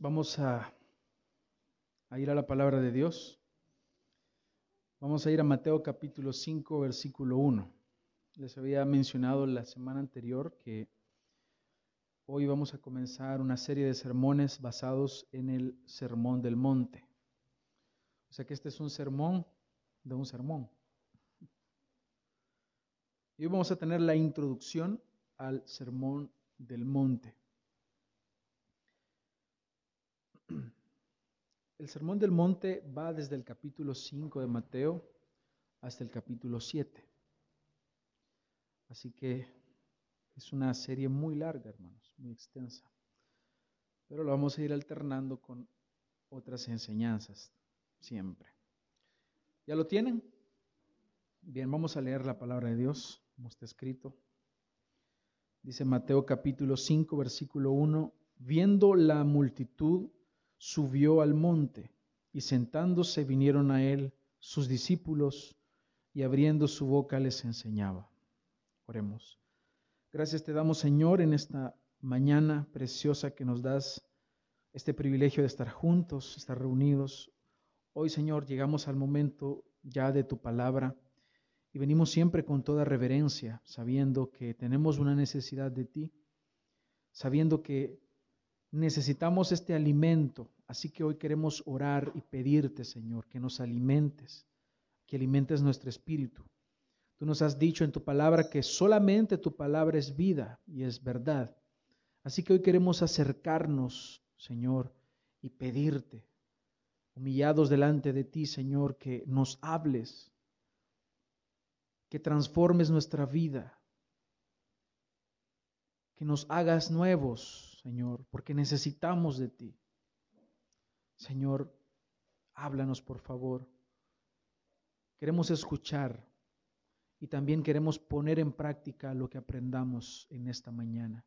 vamos a, ir a la palabra de Dios. Vamos a ir a Mateo capítulo 5, versículo 1. Les había mencionado la semana anterior que hoy vamos a comenzar una serie de sermones basados en el Sermón del Monte. O sea que este es un sermón de un sermón. Y hoy vamos a tener la introducción al Sermón del Monte. El Sermón del Monte va desde el capítulo 5 de Mateo hasta el capítulo 7. Así que es una serie muy larga, hermanos, muy extensa. Pero lo vamos a ir alternando con otras enseñanzas siempre. ¿Ya lo tienen? Bien, vamos a leer la palabra de Dios, como está escrito. Dice Mateo capítulo 5, versículo 1, viendo la multitud, subió al monte y sentándose vinieron a él sus discípulos y abriendo su boca les enseñaba. Oremos. Gracias te damos Señor en esta mañana preciosa que nos das este privilegio de estar juntos, estar reunidos. Hoy Señor llegamos al momento ya de tu palabra y venimos siempre con toda reverencia, sabiendo que tenemos una necesidad de ti, sabiendo que necesitamos este alimento. Así que hoy queremos orar y pedirte, Señor, que nos alimentes, que alimentes nuestro espíritu. Tú nos has dicho en tu palabra que solamente tu palabra es vida y es verdad. Así que hoy queremos acercarnos, Señor, y pedirte, humillados delante de ti, Señor, que nos hables, que transformes nuestra vida, que nos hagas nuevos, Señor, porque necesitamos de ti. Señor, háblanos por favor. Queremos escuchar y también queremos poner en práctica lo que aprendamos en esta mañana.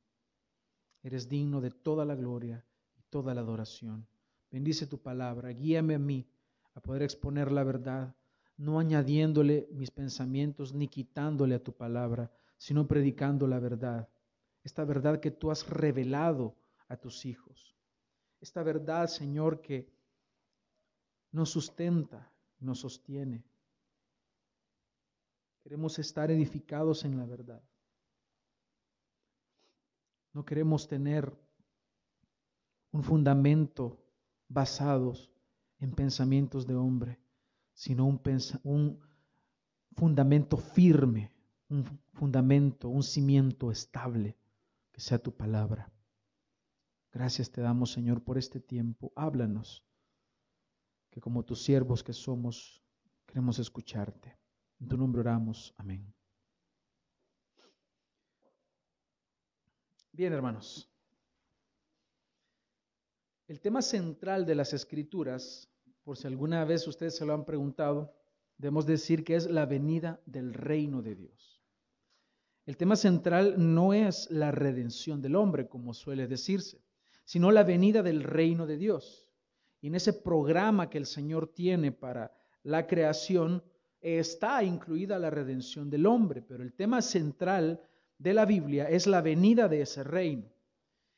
Eres digno de toda la gloria y toda la adoración. Bendice tu palabra, guíame a mí a poder exponer la verdad, no añadiéndole mis pensamientos ni quitándole a tu palabra, sino predicando la verdad esta verdad que tú has revelado a tus hijos. Esta verdad, Señor, que nos sustenta, nos sostiene. Queremos estar edificados en la verdad. No queremos tener un fundamento basados en pensamientos de hombre, sino un, un fundamento firme, un fundamento, un cimiento estable que sea tu palabra. Gracias te damos, Señor, por este tiempo. Háblanos, que como tus siervos que somos, queremos escucharte. En tu nombre oramos. Amén. Bien, hermanos. El tema central de las escrituras, por si alguna vez ustedes se lo han preguntado, debemos decir que es la venida del reino de Dios. El tema central no es la redención del hombre, como suele decirse, sino la venida del reino de Dios. Y en ese programa que el Señor tiene para la creación está incluida la redención del hombre, pero el tema central de la Biblia es la venida de ese reino.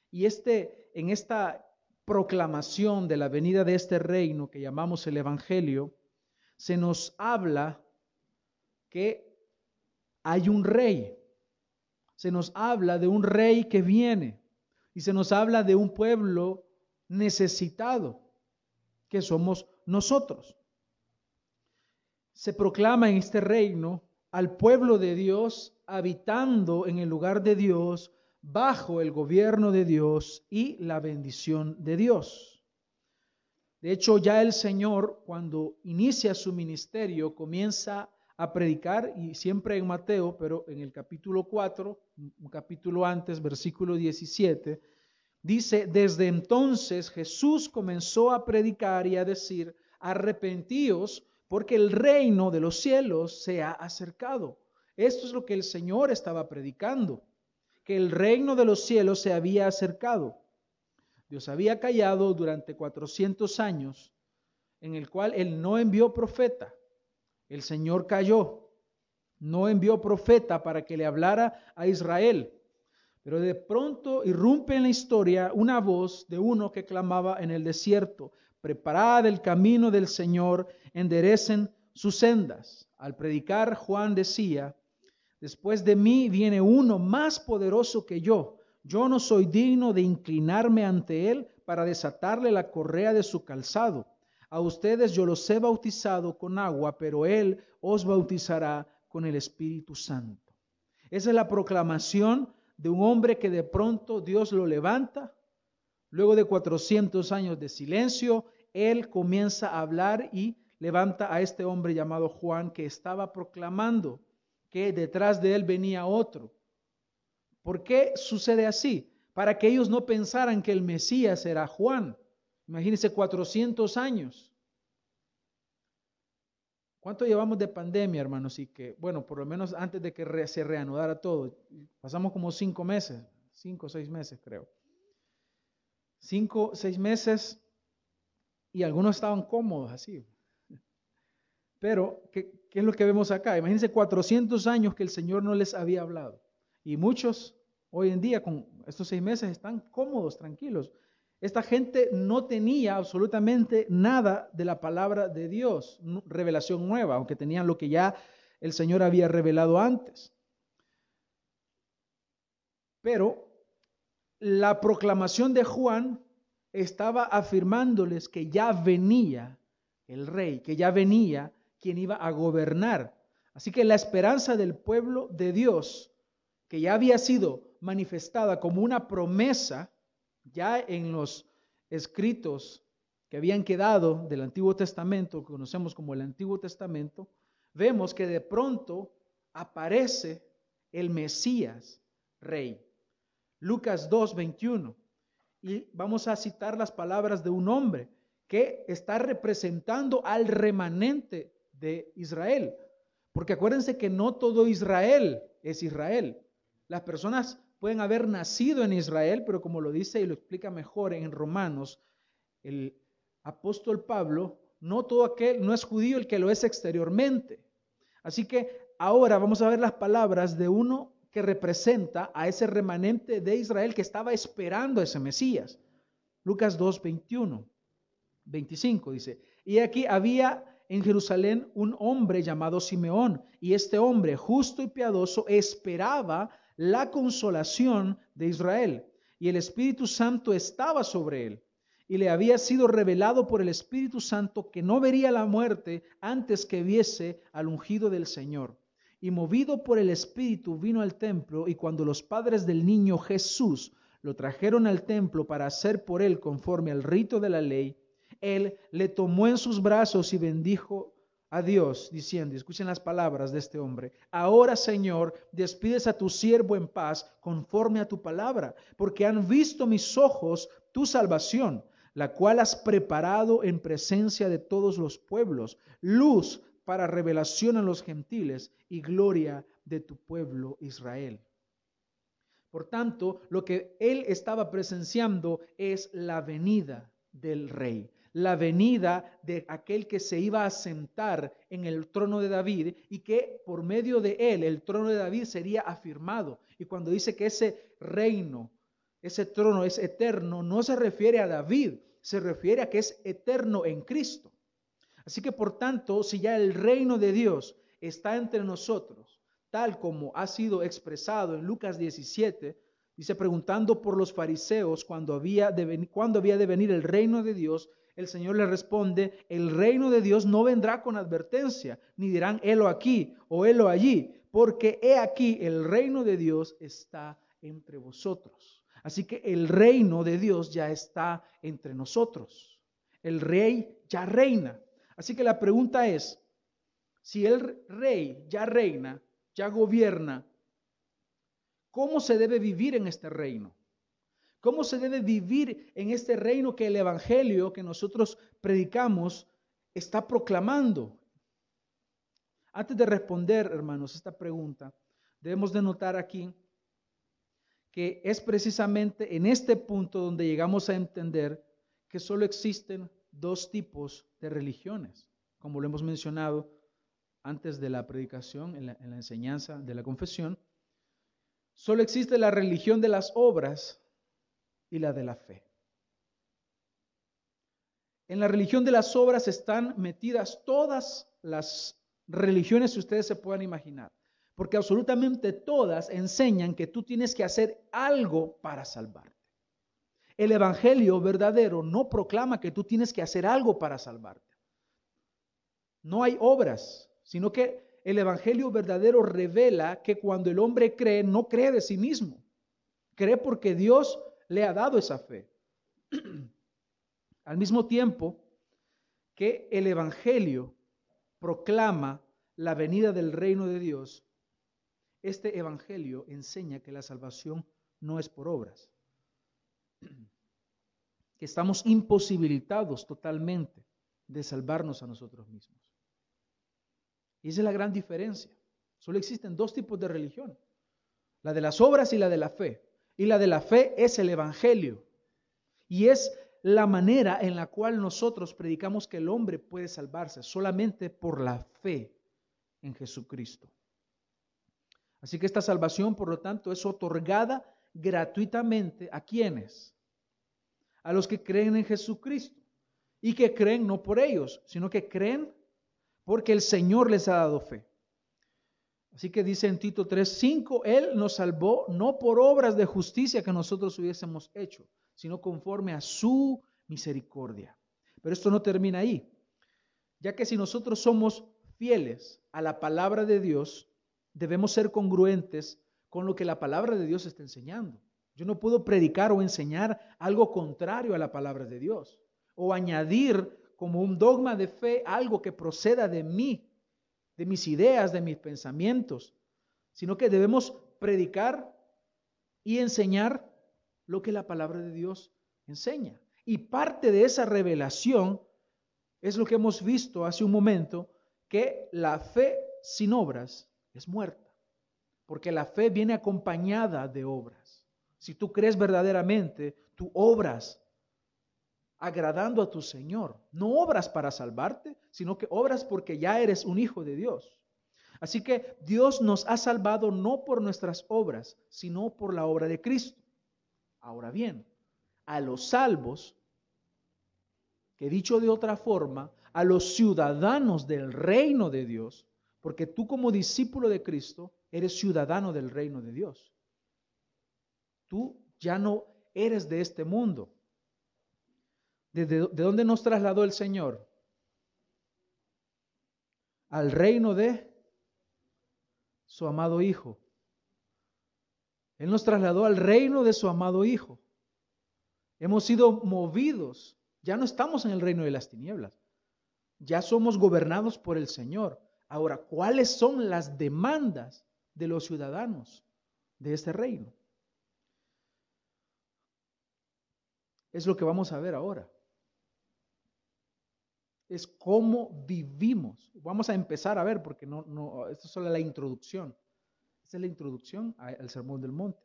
Y este, en esta proclamación de la venida de este reino que llamamos el Evangelio, se nos habla que hay un rey, se nos habla de un rey que viene y se nos habla de un pueblo necesitado, que somos nosotros. Se proclama en este reino al pueblo de Dios habitando en el lugar de Dios, bajo el gobierno de Dios y la bendición de Dios. De hecho, ya el Señor, cuando inicia su ministerio, comienza a predicar, y siempre en Mateo, pero en el capítulo 4, un capítulo antes, versículo 17, dice, desde entonces Jesús comenzó a predicar y a decir, arrepentíos porque el reino de los cielos se ha acercado. Esto es lo que el Señor estaba predicando, que el reino de los cielos se había acercado. Dios había callado durante 400 años, en el cual Él no envió profeta, el Señor cayó, no envió profeta para que le hablara a Israel. Pero de pronto irrumpe en la historia una voz de uno que clamaba en el desierto, preparad el camino del Señor, enderecen sus sendas. Al predicar, Juan decía, después de mí viene uno más poderoso que yo. Yo no soy digno de inclinarme ante él para desatarle la correa de su calzado. A ustedes yo los he bautizado con agua, pero él os bautizará con el Espíritu Santo. Esa es la proclamación de un hombre que de pronto Dios lo levanta. Luego de 400 años de silencio, él comienza a hablar y levanta a este hombre llamado Juan que estaba proclamando que detrás de él venía otro. ¿Por qué sucede así? Para que ellos no pensaran que el Mesías era Juan. Imagínense 400 años. ¿Cuánto llevamos de pandemia, hermanos? Y que, bueno, por lo menos antes de que se reanudara todo, pasamos como cinco meses, cinco o seis meses creo. Cinco, seis meses y algunos estaban cómodos así. Pero, ¿qué, ¿qué, es lo que vemos acá? Imagínense 400 años que el Señor no les había hablado. Y muchos hoy en día con estos seis meses están cómodos, tranquilos. Esta gente no tenía absolutamente nada de la palabra de Dios, revelación nueva, aunque tenían lo que ya el Señor había revelado antes. Pero la proclamación de Juan estaba afirmándoles que ya venía el rey, que ya venía quien iba a gobernar. Así que la esperanza del pueblo de Dios, que ya había sido manifestada como una promesa, ya en los escritos que habían quedado del Antiguo Testamento, que conocemos como el Antiguo Testamento, vemos que de pronto aparece el Mesías, rey. Lucas 2, 21. Y vamos a citar las palabras de un hombre que está representando al remanente de Israel. Porque acuérdense que no todo Israel es Israel. Las personas pueden haber nacido en Israel, pero como lo dice y lo explica mejor en Romanos, el apóstol Pablo, no todo aquel, no es judío el que lo es exteriormente. Así que ahora vamos a ver las palabras de uno que representa a ese remanente de Israel que estaba esperando a ese Mesías. Lucas 2, 21, 25 dice, y aquí había en Jerusalén un hombre llamado Simeón, y este hombre justo y piadoso esperaba la consolación de Israel. Y el Espíritu Santo estaba sobre él. Y le había sido revelado por el Espíritu Santo que no vería la muerte antes que viese al ungido del Señor. Y movido por el Espíritu vino al templo y cuando los padres del niño Jesús lo trajeron al templo para hacer por él conforme al rito de la ley, él le tomó en sus brazos y bendijo a Dios diciendo, escuchen las palabras de este hombre, ahora Señor, despides a tu siervo en paz conforme a tu palabra, porque han visto mis ojos tu salvación, la cual has preparado en presencia de todos los pueblos, luz para revelación a los gentiles y gloria de tu pueblo Israel. Por tanto, lo que él estaba presenciando es la venida del rey la venida de aquel que se iba a sentar en el trono de David y que por medio de él el trono de David sería afirmado. Y cuando dice que ese reino, ese trono es eterno, no se refiere a David, se refiere a que es eterno en Cristo. Así que por tanto, si ya el reino de Dios está entre nosotros, tal como ha sido expresado en Lucas 17, dice preguntando por los fariseos cuando había de, cuando había de venir el reino de Dios, el Señor le responde, el reino de Dios no vendrá con advertencia, ni dirán, helo aquí o helo allí, porque he aquí, el reino de Dios está entre vosotros. Así que el reino de Dios ya está entre nosotros. El rey ya reina. Así que la pregunta es, si el rey ya reina, ya gobierna, ¿cómo se debe vivir en este reino? ¿Cómo se debe vivir en este reino que el Evangelio que nosotros predicamos está proclamando? Antes de responder, hermanos, esta pregunta, debemos de notar aquí que es precisamente en este punto donde llegamos a entender que solo existen dos tipos de religiones, como lo hemos mencionado antes de la predicación, en la, en la enseñanza de la confesión. solo existe la religión de las obras y la de la fe. En la religión de las obras están metidas todas las religiones que ustedes se puedan imaginar, porque absolutamente todas enseñan que tú tienes que hacer algo para salvarte. El Evangelio verdadero no proclama que tú tienes que hacer algo para salvarte. No hay obras, sino que el Evangelio verdadero revela que cuando el hombre cree, no cree de sí mismo, cree porque Dios le ha dado esa fe. Al mismo tiempo que el Evangelio proclama la venida del reino de Dios, este Evangelio enseña que la salvación no es por obras, que estamos imposibilitados totalmente de salvarnos a nosotros mismos. Y esa es la gran diferencia. Solo existen dos tipos de religión, la de las obras y la de la fe. Y la de la fe es el Evangelio. Y es la manera en la cual nosotros predicamos que el hombre puede salvarse solamente por la fe en Jesucristo. Así que esta salvación, por lo tanto, es otorgada gratuitamente a quienes? A los que creen en Jesucristo y que creen no por ellos, sino que creen porque el Señor les ha dado fe. Así que dice en Tito 3:5, Él nos salvó no por obras de justicia que nosotros hubiésemos hecho, sino conforme a su misericordia. Pero esto no termina ahí, ya que si nosotros somos fieles a la palabra de Dios, debemos ser congruentes con lo que la palabra de Dios está enseñando. Yo no puedo predicar o enseñar algo contrario a la palabra de Dios, o añadir como un dogma de fe algo que proceda de mí, de mis ideas, de mis pensamientos, sino que debemos predicar y enseñar lo que la palabra de Dios enseña. Y parte de esa revelación es lo que hemos visto hace un momento, que la fe sin obras es muerta, porque la fe viene acompañada de obras. Si tú crees verdaderamente, tú obras agradando a tu Señor. No obras para salvarte, sino que obras porque ya eres un hijo de Dios. Así que Dios nos ha salvado no por nuestras obras, sino por la obra de Cristo. Ahora bien, a los salvos, que dicho de otra forma, a los ciudadanos del reino de Dios, porque tú como discípulo de Cristo eres ciudadano del reino de Dios. Tú ya no eres de este mundo. ¿De, dónde nos trasladó el Señor? Al reino de su amado Hijo. Él nos trasladó al reino de su amado Hijo. Hemos sido movidos. Ya no estamos en el reino de las tinieblas. Ya somos gobernados por el Señor. Ahora, ¿cuáles son las demandas de los ciudadanos de este reino? Es lo que vamos a ver ahora. Es cómo vivimos. Vamos a empezar a ver, porque no, no, esto es solo la introducción. Esta es la introducción al Sermón del Monte.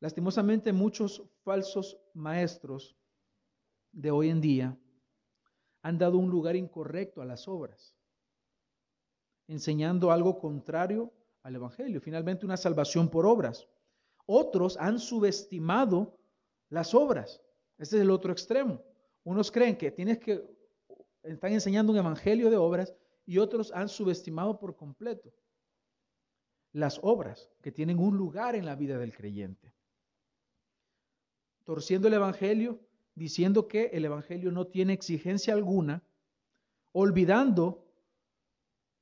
Lastimosamente muchos falsos maestros de hoy en día han dado un lugar incorrecto a las obras, enseñando algo contrario al Evangelio, finalmente una salvación por obras. Otros han subestimado las obras. Este es el otro extremo. Unos creen que tienes que, están enseñando un Evangelio de obras y otros han subestimado por completo las obras que tienen un lugar en la vida del creyente torciendo el Evangelio, diciendo que el Evangelio no tiene exigencia alguna, olvidando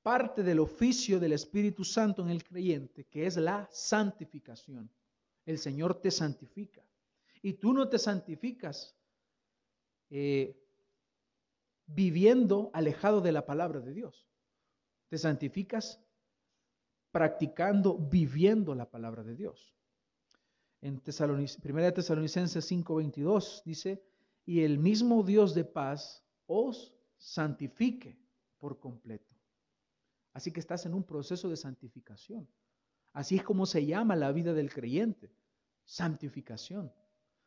parte del oficio del Espíritu Santo en el creyente, que es la santificación. El Señor te santifica. Y tú no te santificas eh, viviendo alejado de la palabra de Dios. Te santificas practicando, viviendo la palabra de Dios en Primera de Tesalonicenses 5:22 dice, y el mismo Dios de paz os santifique por completo. Así que estás en un proceso de santificación. Así es como se llama la vida del creyente, santificación.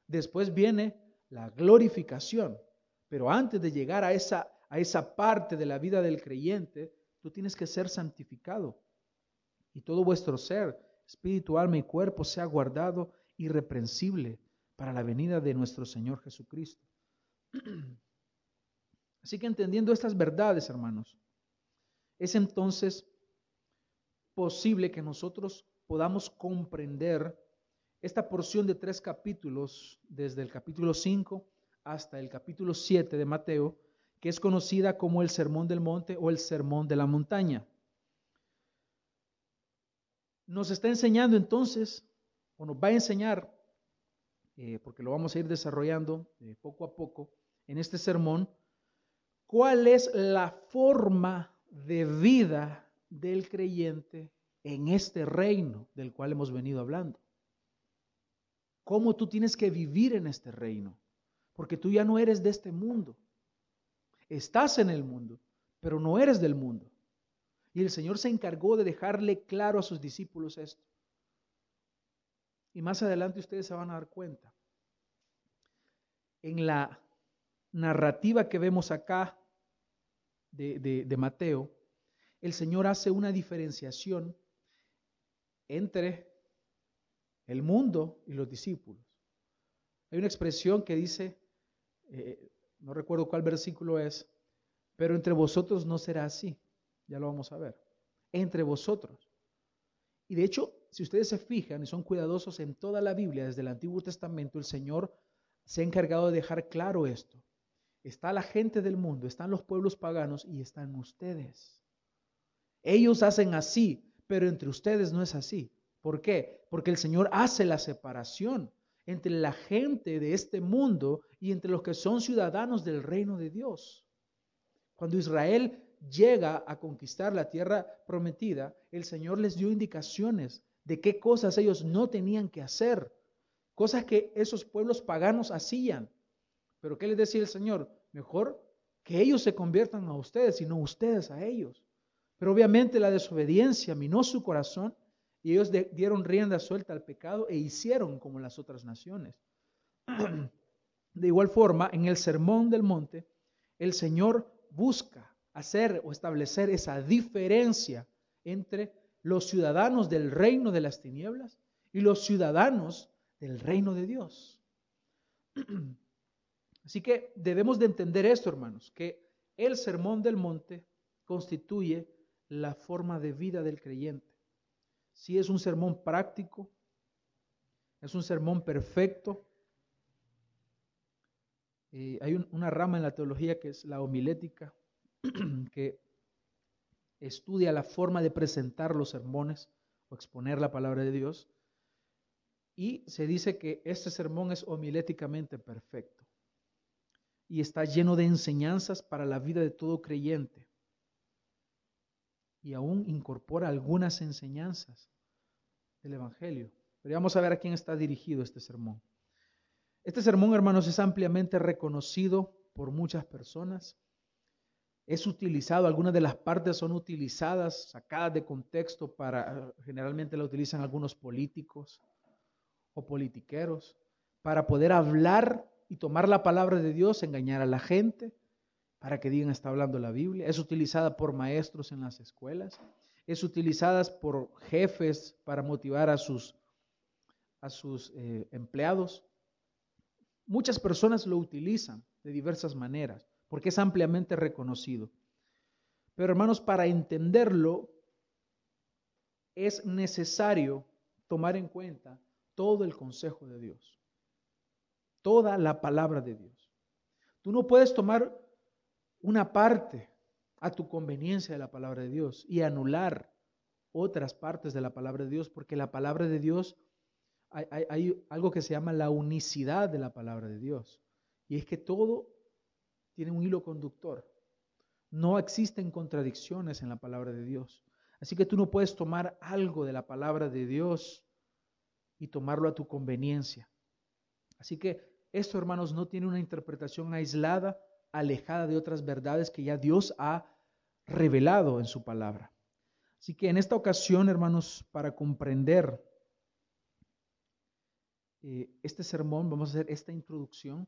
Después viene la glorificación, pero antes de llegar a esa, a esa parte de la vida del creyente, tú tienes que ser santificado. Y todo vuestro ser espíritu, alma y cuerpo sea guardado irreprensible para la venida de nuestro Señor Jesucristo. Así que entendiendo estas verdades, hermanos, es entonces posible que nosotros podamos comprender esta porción de tres capítulos, desde el capítulo 5 hasta el capítulo 7 de Mateo, que es conocida como el Sermón del Monte o el Sermón de la Montaña. Nos está enseñando entonces, o nos va a enseñar, eh, porque lo vamos a ir desarrollando eh, poco a poco en este sermón, cuál es la forma de vida del creyente en este reino del cual hemos venido hablando cómo tú tienes que vivir en este reino, porque tú ya no eres de este mundo. Estás en el mundo, pero no eres del mundo. Y el Señor se encargó de dejarle claro a sus discípulos esto. Y más adelante ustedes se van a dar cuenta. En la narrativa que vemos acá de, de Mateo, el Señor hace una diferenciación entre el mundo y los discípulos. Hay una expresión que dice, eh, no recuerdo cuál versículo es, pero entre vosotros no será así. Ya lo vamos a ver. Entre vosotros. Y de hecho, si ustedes se fijan y son cuidadosos en toda la Biblia, desde el Antiguo Testamento, el Señor se ha encargado de dejar claro esto. Está la gente del mundo, están los pueblos paganos y están ustedes. Ellos hacen así, pero entre ustedes no es así. ¿Por qué? Porque el Señor hace la separación entre la gente de este mundo y entre los que son ciudadanos del reino de Dios. Cuando Israel llega a conquistar la tierra prometida, el Señor les dio indicaciones de qué cosas ellos no tenían que hacer, cosas que esos pueblos paganos hacían. Pero ¿qué les decía el Señor? Mejor que ellos se conviertan a ustedes y no ustedes a ellos. Pero obviamente la desobediencia minó su corazón y ellos dieron rienda suelta al pecado e hicieron como las otras naciones. De igual forma, en el Sermón del Monte, el Señor busca hacer o establecer esa diferencia entre los ciudadanos del reino de las tinieblas y los ciudadanos del reino de Dios. Así que debemos de entender esto, hermanos, que el Sermón del Monte constituye la forma de vida del creyente. Si es un sermón práctico, es un sermón perfecto. Eh, hay una rama en la teología que es la homilética, que estudia la forma de presentar los sermones o exponer la palabra de Dios. Y se dice que este sermón es homiléticamente perfecto y está lleno de enseñanzas para la vida de todo creyente y aún incorpora algunas enseñanzas del Evangelio. Pero vamos a ver a quién está dirigido este sermón. Este sermón, hermanos, es ampliamente reconocido por muchas personas. Es utilizado, algunas de las partes son utilizadas, sacadas de contexto para, generalmente la utilizan algunos políticos o politiqueros, para poder hablar y tomar la palabra de Dios, engañar a la gente para que digan está hablando la Biblia. Es utilizada por maestros en las escuelas. Es utilizada por jefes para motivar a sus, a sus eh, empleados. Muchas personas lo utilizan de diversas maneras porque es ampliamente reconocido. Pero hermanos, para entenderlo es necesario tomar en cuenta todo el consejo de Dios, toda la palabra de Dios. Tú no puedes tomar una parte a tu conveniencia de la palabra de Dios y anular otras partes de la palabra de Dios, porque la palabra de Dios, hay, algo que se llama la unicidad de la palabra de Dios, y es que todo tiene un hilo conductor. No existen contradicciones en la palabra de Dios. Así que tú no puedes tomar algo de la palabra de Dios y tomarlo a tu conveniencia. Así que esto, hermanos, no tiene una interpretación aislada alejada de otras verdades que ya Dios ha revelado en su palabra. Así que en esta ocasión, hermanos, para comprender eh, este sermón, vamos a hacer esta introducción.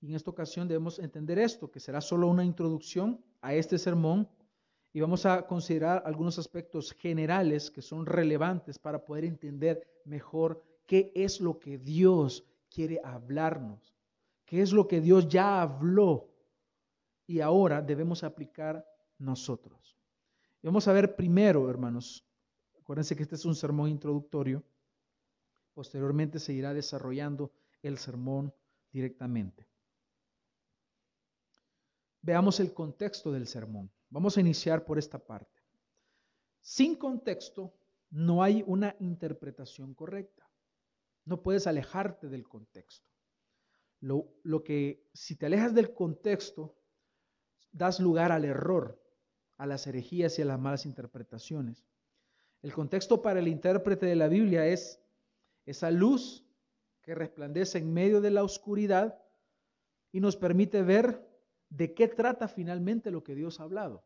Y en esta ocasión debemos entender esto, que será solo una introducción a este sermón y vamos a considerar algunos aspectos generales que son relevantes para poder entender mejor qué es lo que Dios quiere hablarnos, es lo que Dios ya habló y ahora debemos aplicar nosotros. Y vamos a ver primero, hermanos, acuérdense que este es un sermón introductorio, posteriormente se irá desarrollando el sermón directamente. Veamos el contexto del sermón. Vamos a iniciar por esta parte. Sin contexto no hay una interpretación correcta. No puedes alejarte del contexto. Lo, lo, que, si te alejas del contexto, das lugar al error, a las herejías y a las malas interpretaciones. El contexto para el intérprete de la Biblia es esa luz que resplandece en medio de la oscuridad y nos permite ver de qué trata finalmente lo que Dios ha hablado,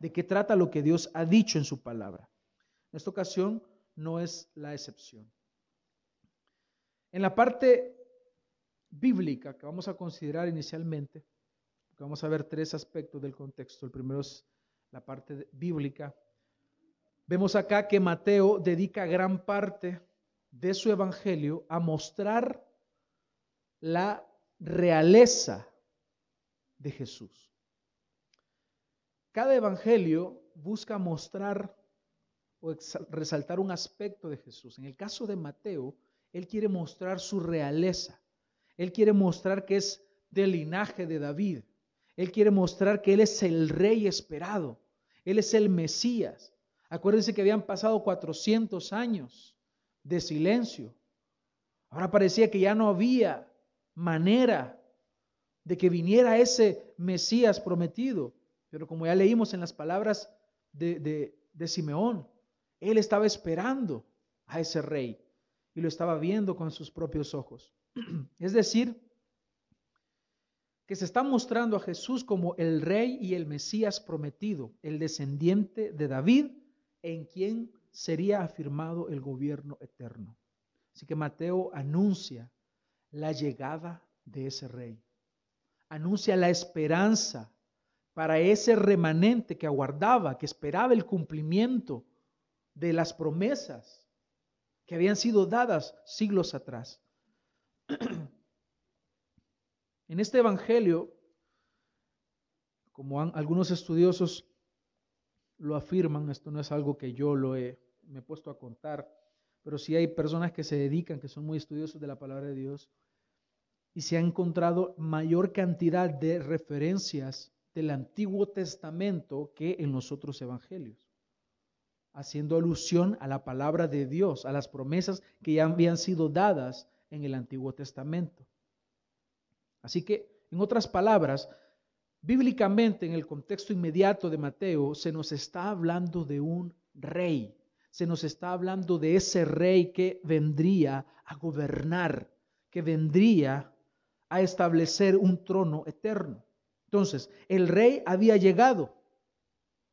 de qué trata lo que Dios ha dicho en su palabra. En esta ocasión no es la excepción. En la parte bíblica que vamos a considerar inicialmente, vamos a ver tres aspectos del contexto. El primero es la parte bíblica. Vemos acá que Mateo dedica gran parte de su evangelio a mostrar la realeza de Jesús. Cada evangelio busca mostrar o resaltar un aspecto de Jesús. En el caso de Mateo, él quiere mostrar su realeza. Él quiere mostrar que es del linaje de David. Él quiere mostrar que Él es el rey esperado. Él es el Mesías. Acuérdense que habían pasado 400 años de silencio. Ahora parecía que ya no había manera de que viniera ese Mesías prometido. Pero como ya leímos en las palabras de, de, Simeón, él estaba esperando a ese rey y lo estaba viendo con sus propios ojos. Es decir, que se está mostrando a Jesús como el rey y el Mesías prometido, el descendiente de David, en quien sería afirmado el gobierno eterno. Así que Mateo anuncia la llegada de ese rey anuncia la esperanza para ese remanente que aguardaba, que esperaba el cumplimiento de las promesas que habían sido dadas siglos atrás. En este Evangelio, como algunos estudiosos lo afirman, esto no es algo que yo lo he, me he puesto a contar, pero sí hay personas que se dedican, que son muy estudiosos de la palabra de Dios, y se ha encontrado mayor cantidad de referencias del Antiguo Testamento que en los otros evangelios, haciendo alusión a la palabra de Dios, a las promesas que ya habían sido dadas en el Antiguo Testamento. Así que, en otras palabras, bíblicamente en el contexto inmediato de Mateo se nos está hablando de un rey, se nos está hablando de ese rey que vendría a gobernar, que vendría a establecer un trono eterno. Entonces, el rey había llegado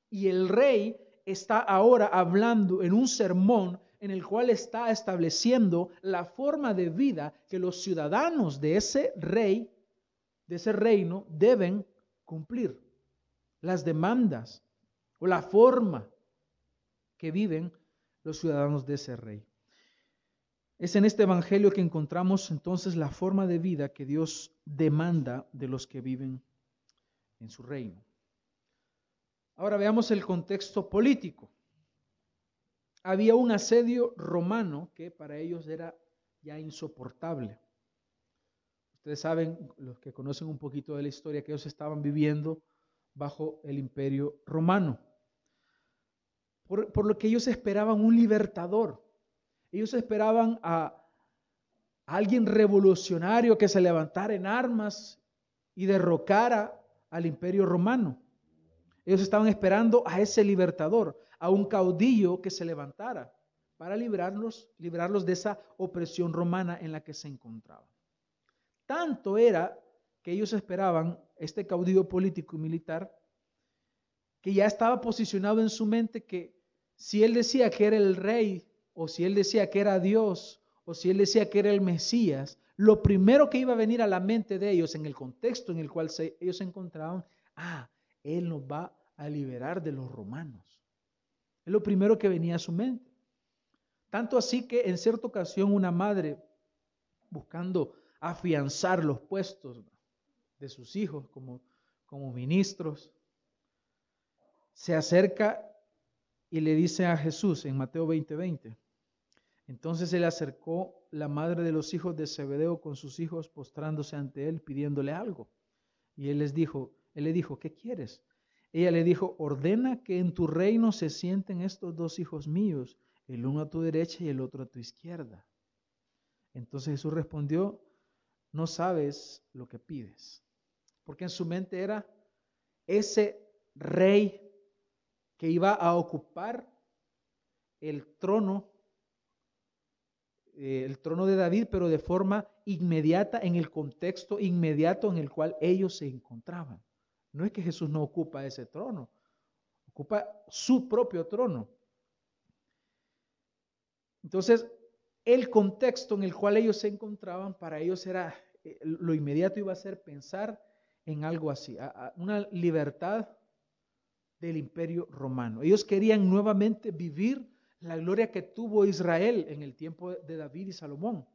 y el rey está ahora hablando en un sermón en el cual está estableciendo la forma de vida que los ciudadanos de ese rey, de ese reino, deben cumplir. Las demandas o la forma que viven los ciudadanos de ese rey. Es en este Evangelio que encontramos entonces la forma de vida que Dios demanda de los que viven en su reino. Ahora veamos el contexto político. Había un asedio romano que para ellos era ya insoportable. Ustedes saben, los que conocen un poquito de la historia, que ellos estaban viviendo bajo el imperio romano. Por, lo que ellos esperaban un libertador, ellos esperaban a alguien revolucionario que se levantara en armas y derrocara al imperio romano. Ellos estaban esperando a ese libertador, a un caudillo que se levantara para librarlos, librarlos de esa opresión romana en la que se encontraban. Tanto era que ellos esperaban este caudillo político y militar que ya estaba posicionado en su mente que si él decía que era el rey o si él decía que era Dios, o si él decía que era el Mesías, lo primero que iba a venir a la mente de ellos en el contexto en el cual ellos se encontraban, ah, él nos va a liberar de los romanos. Es lo primero que venía a su mente. Tanto así que en cierta ocasión una madre, buscando afianzar los puestos de sus hijos como, como ministros, se acerca y le dice a Jesús en Mateo 20:20. Entonces se le acercó la madre de los hijos de Zebedeo con sus hijos postrándose ante él pidiéndole algo. Y él les dijo, él le dijo, ¿qué quieres? Ella le dijo, ordena que en tu reino se sienten estos dos hijos míos, el uno a tu derecha y el otro a tu izquierda. Entonces Jesús respondió, no sabes lo que pides. Porque en su mente era ese rey que iba a ocupar el trono, eh, el trono de David, pero de forma inmediata, en el contexto inmediato en el cual ellos se encontraban. No es que Jesús no ocupa ese trono, ocupa su propio trono. Entonces, el contexto en el cual ellos se encontraban, para ellos era, eh, lo inmediato iba a ser pensar en algo así, una libertad del imperio romano. Ellos querían nuevamente vivir la gloria que tuvo Israel en el tiempo de David y Salomón.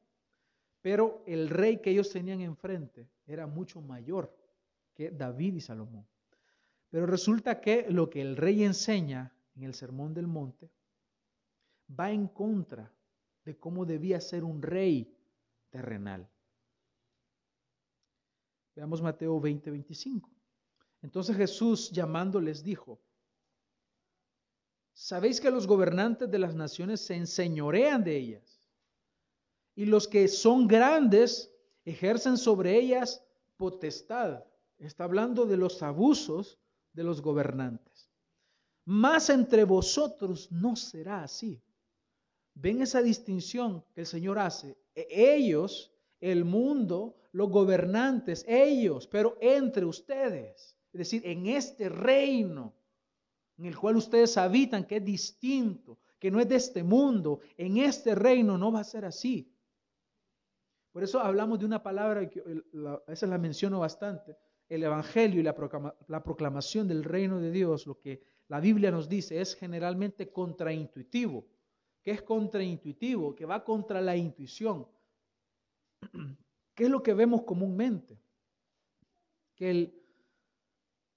Pero el rey que ellos tenían enfrente era mucho mayor que David y Salomón. Pero resulta que lo que el rey enseña en el Sermón del Monte va en contra de cómo debía ser un rey terrenal. Veamos Mateo 20, 25. Entonces Jesús llamándoles dijo, ¿sabéis que los gobernantes de las naciones se enseñorean de ellas? Y los que son grandes ejercen sobre ellas potestad. Está hablando de los abusos de los gobernantes. Más entre vosotros no será así. ¿Ven esa distinción que el Señor hace? E-, ellos, el mundo, los gobernantes, ellos, pero entre ustedes. Es decir, en este reino en el cual ustedes habitan, que es distinto, que no es de este mundo, en este reino no va a ser así. Por eso hablamos de una palabra que a veces la menciono bastante, el Evangelio y la, la proclamación del reino de Dios, lo que la Biblia nos dice es generalmente contraintuitivo. ¿Qué es contraintuitivo? Que va contra la intuición. ¿Qué es lo que vemos comúnmente? Que el,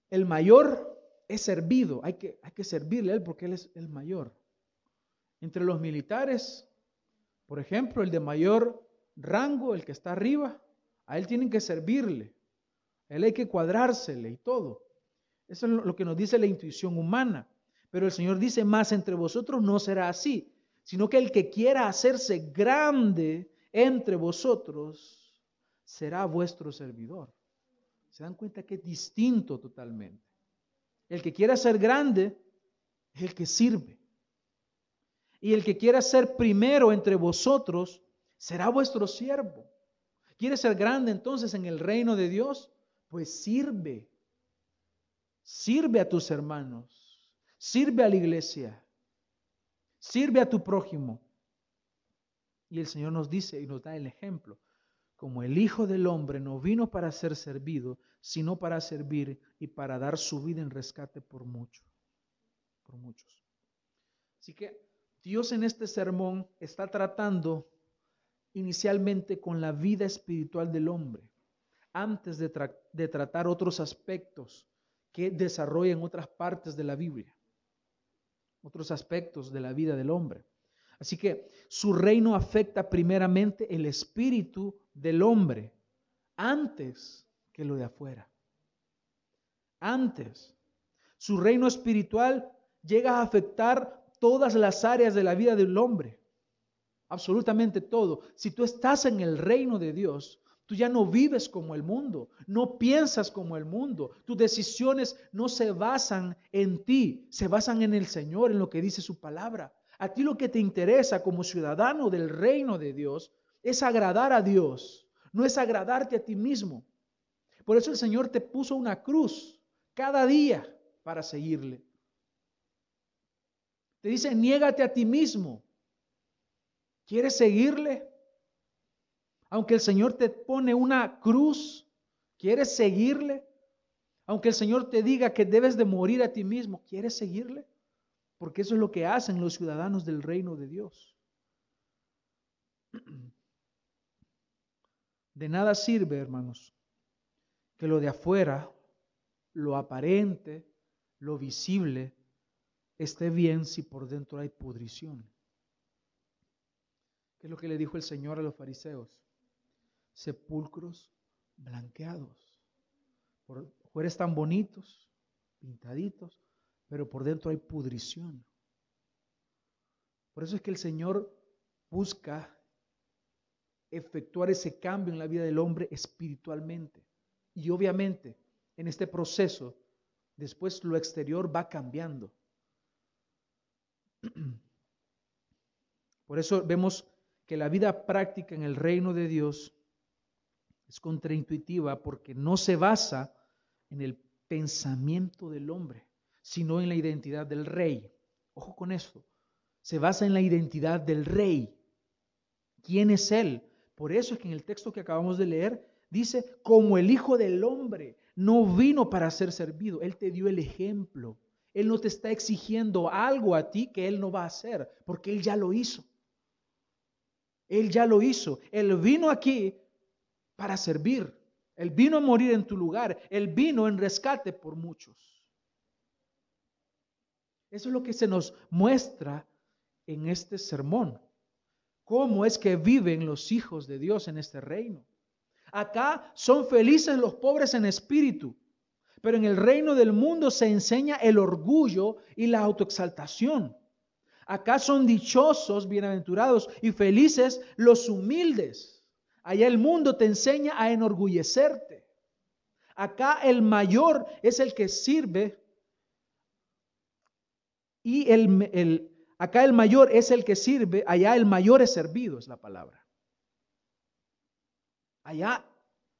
el mayor es servido, hay que, hay que servirle a él porque él es el mayor. Entre los militares, por ejemplo, el de mayor rango, el que está arriba, a él tienen que servirle, él hay que cuadrársele y todo. Eso es lo que nos dice la intuición humana. Pero el Señor dice, más entre vosotros no será así, sino que el que quiera hacerse grande entre vosotros será vuestro servidor. ¿Se dan cuenta que es distinto totalmente? El que quiera ser grande es el que sirve. Y el que quiera ser primero entre vosotros será vuestro siervo. ¿Quieres ser grande entonces en el reino de Dios? Pues sirve. Sirve a tus hermanos. Sirve a la iglesia. Sirve a tu prójimo. Y el Señor nos dice y nos da el ejemplo como el Hijo del Hombre no vino para ser servido, sino para servir y para dar su vida en rescate por muchos, por muchos. Así que Dios en este sermón está tratando inicialmente con la vida espiritual del hombre, antes de, tratar otros aspectos que desarrolla en otras partes de la Biblia, otros aspectos de la vida del hombre. Así que su reino afecta primeramente el espíritu del hombre antes que lo de afuera. Antes. Su reino espiritual llega a afectar todas las áreas de la vida del hombre. Absolutamente todo. Si tú estás en el reino de Dios, tú ya no vives como el mundo, no piensas como el mundo. Tus decisiones no se basan en ti, se basan en el Señor, en lo que dice su palabra. A ti lo que te interesa como ciudadano del reino de Dios es agradar a Dios, no es agradarte a ti mismo. Por eso el Señor te puso una cruz cada día para seguirle. Te dice, niégate a ti mismo. ¿Quieres seguirle? Aunque el Señor te pone una cruz, ¿quieres seguirle? Aunque el Señor te diga que debes de morir a ti mismo, ¿quieres seguirle? Porque eso es lo que hacen los ciudadanos del reino de Dios. De nada sirve, hermanos, que lo de afuera, lo aparente, lo visible, esté bien si por dentro hay pudrición. ¿Qué es lo que le dijo el Señor a los fariseos? Sepulcros blanqueados. Por fuera están bonitos, pintaditos, pero por dentro hay pudrición. Por eso es que el Señor busca efectuar ese cambio en la vida del hombre espiritualmente. Y obviamente, en este proceso, después lo exterior va cambiando. Por eso vemos que la vida práctica en el reino de Dios es contraintuitiva porque no se basa en el pensamiento del hombre, sino en la identidad del rey. Ojo con esto. Se basa en la identidad del rey. ¿Quién es él? Por eso es que en el texto que acabamos de leer dice, como el Hijo del Hombre no vino para ser servido, Él te dio el ejemplo. Él no te está exigiendo algo a ti que Él no va a hacer, porque Él ya lo hizo. Él ya lo hizo. Él vino aquí para servir. Él vino a morir en tu lugar. Él vino en rescate por muchos. Eso es lo que se nos muestra en este sermón. ¿Cómo es que viven los hijos de Dios en este reino? Acá son felices los pobres en espíritu, pero en el reino del mundo se enseña el orgullo y la autoexaltación. Acá son dichosos, bienaventurados y felices los humildes. Allá el mundo te enseña a enorgullecerte. Acá el mayor es el que sirve y el, el, Acá el mayor es el que sirve, allá el mayor es servido, es la palabra. Allá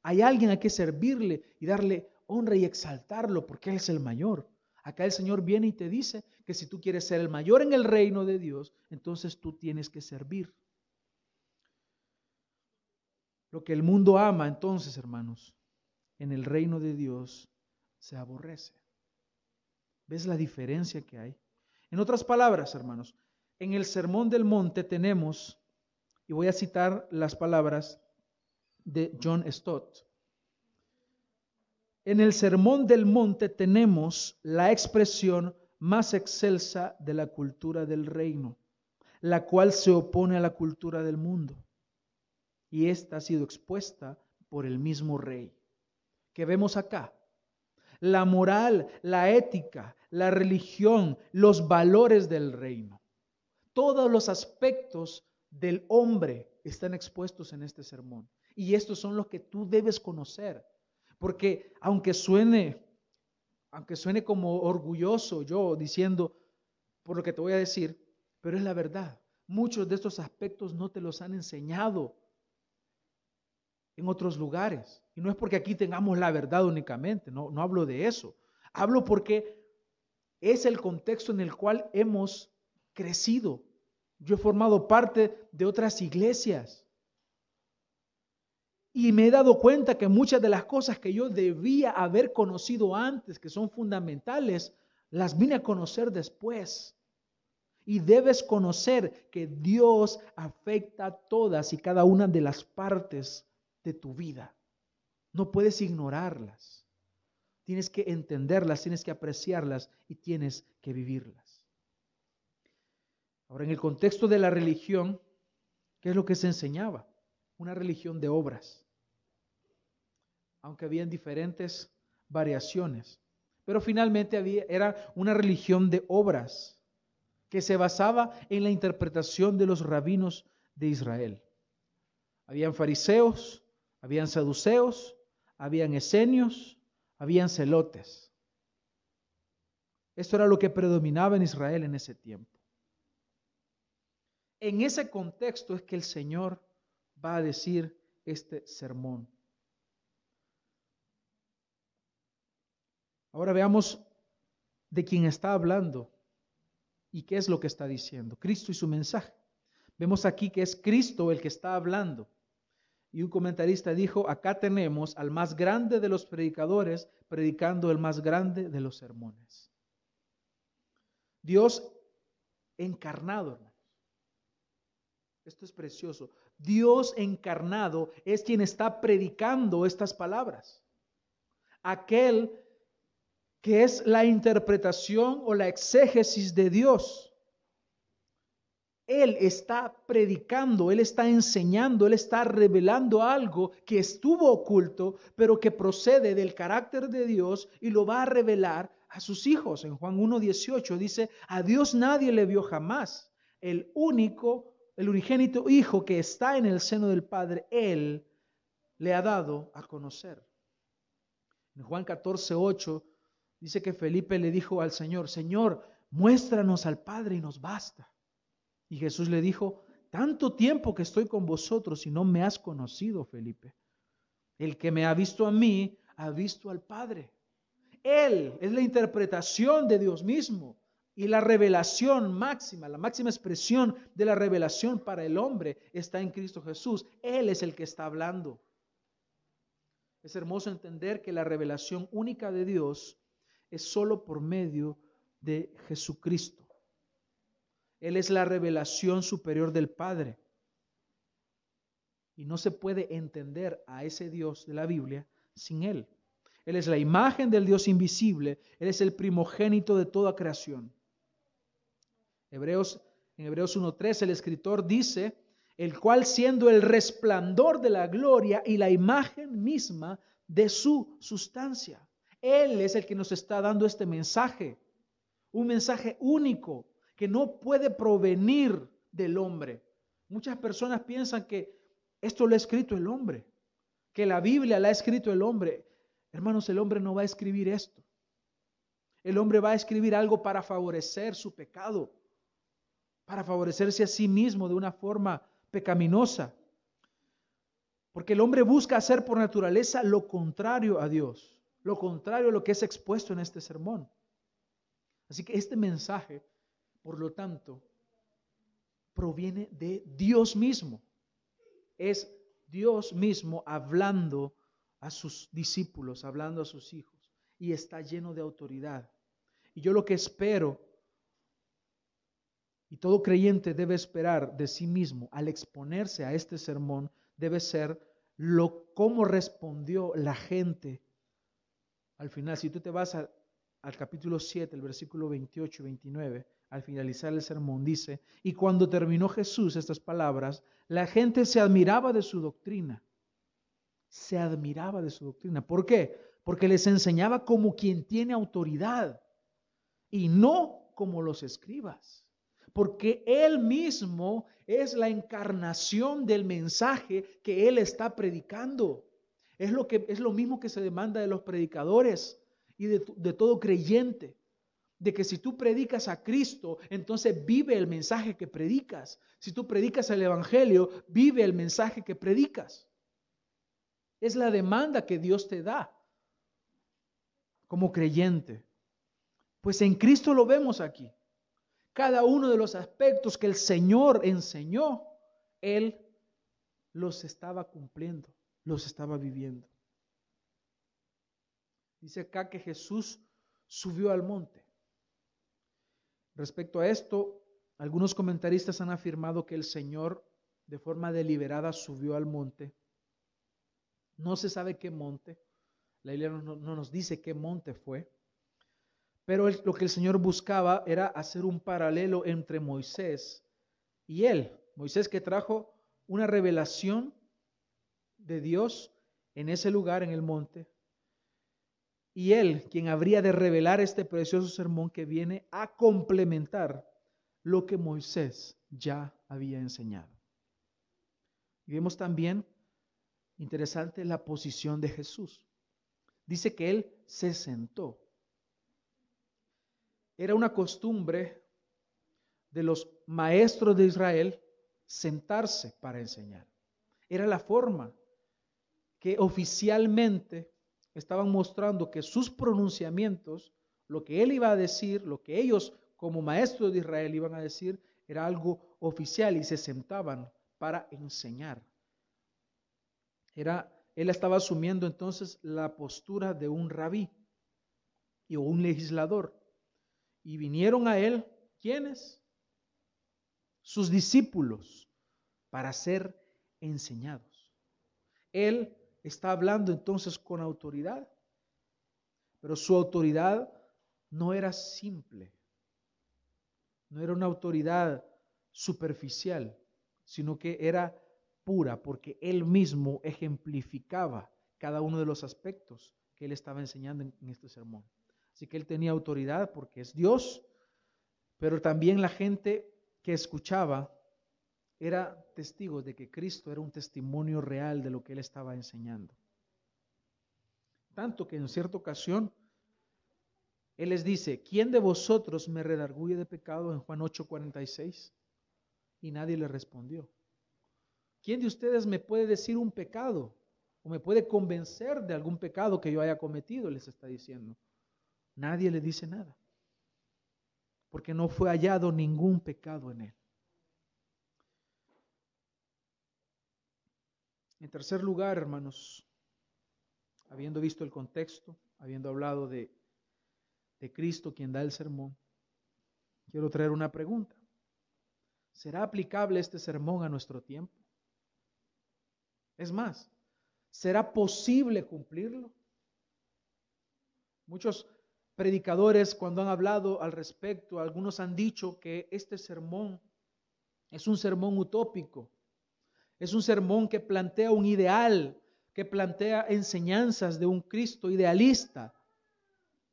hay alguien a que servirle y darle honra y exaltarlo porque Él es el mayor. Acá el Señor viene y te dice que si tú quieres ser el mayor en el reino de Dios, entonces tú tienes que servir. Lo que el mundo ama entonces, hermanos, en el reino de Dios se aborrece. ¿Ves la diferencia que hay? En otras palabras, hermanos, en el Sermón del Monte tenemos, y voy a citar las palabras de John Stott, en el Sermón del Monte tenemos la expresión más excelsa de la cultura del reino, la cual se opone a la cultura del mundo. Y esta ha sido expuesta por el mismo rey, que vemos acá la moral, la ética, la religión, los valores del reino. Todos los aspectos del hombre están expuestos en este sermón. Y estos son los que tú debes conocer. Porque aunque suene, aunque suene como orgulloso yo diciendo por lo que te voy a decir, pero es la verdad. Muchos de estos aspectos no te los han enseñado en otros lugares. Y no es porque aquí tengamos la verdad únicamente, no, no hablo de eso. Hablo porque es el contexto en el cual hemos crecido. Yo he formado parte de otras iglesias. Y me he dado cuenta que muchas de las cosas que yo debía haber conocido antes, que son fundamentales, las vine a conocer después. Y debes conocer que Dios afecta todas y cada una de las partes de tu vida. No puedes ignorarlas. Tienes que entenderlas, tienes que apreciarlas y tienes que vivirlas. Ahora, en el contexto de la religión, ¿qué es lo que se enseñaba? Una religión de obras. Aunque habían diferentes variaciones. Pero finalmente había, era una religión de obras que se basaba en la interpretación de los rabinos de Israel. Habían fariseos, habían saduceos, habían esenios, habían celotes. Esto era lo que predominaba en Israel en ese tiempo. En ese contexto es que el Señor va a decir este sermón. Ahora veamos de quién está hablando y qué es lo que está diciendo. Cristo y su mensaje. Vemos aquí que es Cristo el que está hablando. Y un comentarista dijo, acá tenemos al más grande de los predicadores predicando el más grande de los sermones. Dios encarnado, hermanos. Esto es precioso. Dios encarnado es quien está predicando estas palabras. Aquel que es la interpretación o la exégesis de Dios. Él está predicando, Él está enseñando, Él está revelando algo que estuvo oculto, pero que procede del carácter de Dios y lo va a revelar a sus hijos. En Juan 1.18 dice, a Dios nadie le vio jamás. El único, el unigénito Hijo que está en el seno del Padre, Él le ha dado a conocer. En Juan 14.8 dice que Felipe le dijo al Señor, Señor, muéstranos al Padre y nos basta. Y Jesús le dijo, tanto tiempo que estoy con vosotros y no me has conocido, Felipe. El que me ha visto a mí, ha visto al Padre. Él es la interpretación de Dios mismo y la revelación máxima, la máxima expresión de la revelación para el hombre está en Cristo Jesús. Él es el que está hablando. Es hermoso entender que la revelación única de Dios es solo por medio de Jesucristo. Él es la revelación superior del Padre. Y no se puede entender a ese Dios de la Biblia sin Él. Él es la imagen del Dios invisible. Él es el primogénito de toda creación. Hebreos, en Hebreos 1.3 el escritor dice, el cual siendo el resplandor de la gloria y la imagen misma de su sustancia. Él es el que nos está dando este mensaje, un mensaje único, que no puede provenir del hombre. Muchas personas piensan que esto lo ha escrito el hombre, que la Biblia la ha escrito el hombre. Hermanos, el hombre no va a escribir esto. El hombre va a escribir algo para favorecer su pecado, para favorecerse a sí mismo de una forma pecaminosa. Porque el hombre busca hacer por naturaleza lo contrario a Dios, lo contrario a lo que es expuesto en este sermón. Así que este mensaje por lo tanto, proviene de Dios mismo. Es Dios mismo hablando a sus discípulos, hablando a sus hijos, y está lleno de autoridad. Y yo lo que espero, y todo creyente debe esperar de sí mismo al exponerse a este sermón, debe ser lo cómo respondió la gente. Al final, si tú te vas al capítulo 7, el versículo 28 y 29, al finalizar el sermón, dice, y cuando terminó Jesús estas palabras, la gente se admiraba de su doctrina. Se admiraba de su doctrina. ¿Por qué? Porque les enseñaba como quien tiene autoridad y no como los escribas. Porque Él mismo es la encarnación del mensaje que Él está predicando. Es lo, que, es lo mismo que se demanda de los predicadores y de, de todo creyente de que si tú predicas a Cristo, entonces vive el mensaje que predicas. Si tú predicas el Evangelio, vive el mensaje que predicas. Es la demanda que Dios te da como creyente. Pues en Cristo lo vemos aquí. Cada uno de los aspectos que el Señor enseñó, Él los estaba cumpliendo, los estaba viviendo. Dice acá que Jesús subió al monte. Respecto a esto, algunos comentaristas han afirmado que el Señor de forma deliberada subió al monte. No se sabe qué monte. La Biblia no, nos dice qué monte fue. Pero lo que el Señor buscaba era hacer un paralelo entre Moisés y él. Moisés que trajo una revelación de Dios en ese lugar, en el monte, y él quien habría de revelar este precioso sermón que viene a complementar lo que Moisés ya había enseñado. Y vemos también, interesante, la posición de Jesús. Dice que él se sentó. Era una costumbre de los maestros de Israel sentarse para enseñar. Era la forma que oficialmente estaban mostrando que sus pronunciamientos, lo que él iba a decir, lo que ellos como maestros de Israel iban a decir, era algo oficial y se sentaban para enseñar. Era, él estaba asumiendo entonces la postura de un rabí y un legislador. Y vinieron a él, ¿quiénes? Sus discípulos, para ser enseñados. Él está hablando entonces con autoridad, pero su autoridad no era simple, no era una autoridad superficial, sino que era pura, porque él mismo ejemplificaba cada uno de los aspectos que él estaba enseñando en, este sermón. Así que él tenía autoridad porque es Dios, pero también la gente que escuchaba era testigo de que Cristo era un testimonio real de lo que él estaba enseñando. Tanto que en cierta ocasión él les dice, ¿quién de vosotros me redarguye de pecado en Juan 8:46? Y nadie le respondió. ¿Quién de ustedes me puede decir un pecado o me puede convencer de algún pecado que yo haya cometido? Les está diciendo. Nadie le dice nada, porque no fue hallado ningún pecado en él. En tercer lugar, hermanos, habiendo visto el contexto, habiendo hablado de, Cristo quien da el sermón, quiero traer una pregunta. ¿Será aplicable este sermón a nuestro tiempo? Es más, ¿será posible cumplirlo? Muchos predicadores cuando han hablado al respecto, algunos han dicho que este sermón es un sermón utópico, es un sermón que plantea un ideal, que plantea enseñanzas de un Cristo idealista,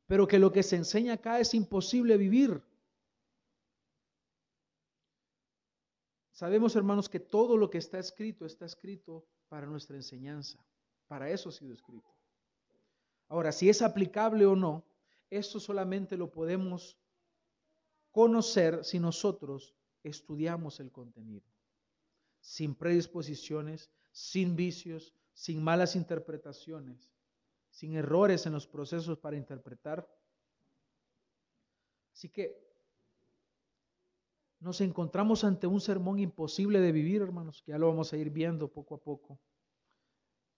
pero que lo que se enseña acá es imposible vivir. Sabemos, hermanos, que todo lo que está escrito está escrito para nuestra enseñanza. Para eso ha sido escrito. Ahora, si es aplicable o no, eso solamente lo podemos conocer si nosotros estudiamos el contenido, sin predisposiciones, sin vicios, sin malas interpretaciones, sin errores en los procesos para interpretar. Así que nos encontramos ante un sermón imposible de vivir, hermanos, que ya lo vamos a ir viendo poco a poco,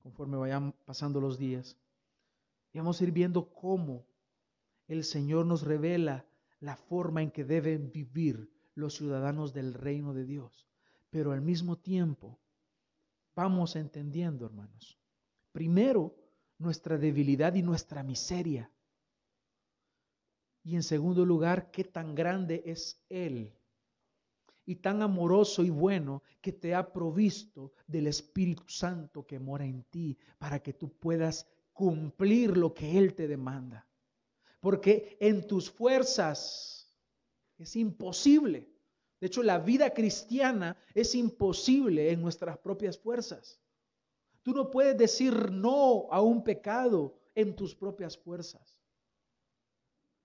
conforme vayan pasando los días. Y vamos a ir viendo cómo el Señor nos revela la forma en que deben vivir los ciudadanos del reino de Dios. Pero al mismo tiempo, vamos entendiendo, hermanos, primero nuestra debilidad y nuestra miseria. Y en segundo lugar, qué tan grande es Él y tan amoroso y bueno que te ha provisto del Espíritu Santo que mora en ti para que tú puedas cumplir lo que Él te demanda. Porque en tus fuerzas es imposible. De hecho, la vida cristiana es imposible en nuestras propias fuerzas. Tú no puedes decir no a un pecado en tus propias fuerzas.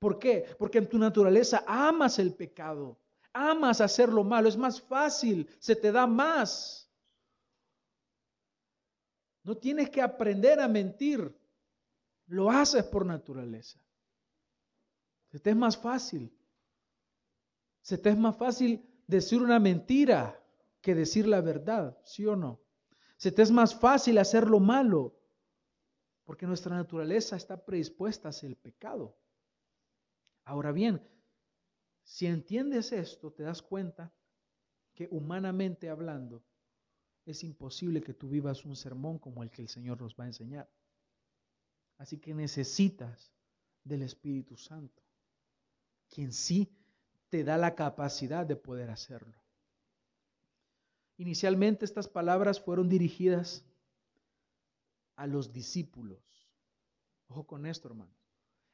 ¿Por qué? Porque en tu naturaleza amas el pecado amas hacer lo malo, es más fácil, se te da más. No tienes que aprender a mentir, lo haces por naturaleza. Se te es más fácil. Se te es más fácil decir una mentira que decir la verdad, ¿sí o no? Se te es más fácil hacer lo malo, porque nuestra naturaleza está predispuesta hacia el pecado. Ahora bien, si entiendes esto, te das cuenta que humanamente hablando, es imposible que tú vivas un sermón como el que el Señor nos va a enseñar. Así que necesitas del Espíritu Santo, quien sí te da la capacidad de poder hacerlo. Inicialmente estas palabras fueron dirigidas a los discípulos. Ojo con esto, hermano.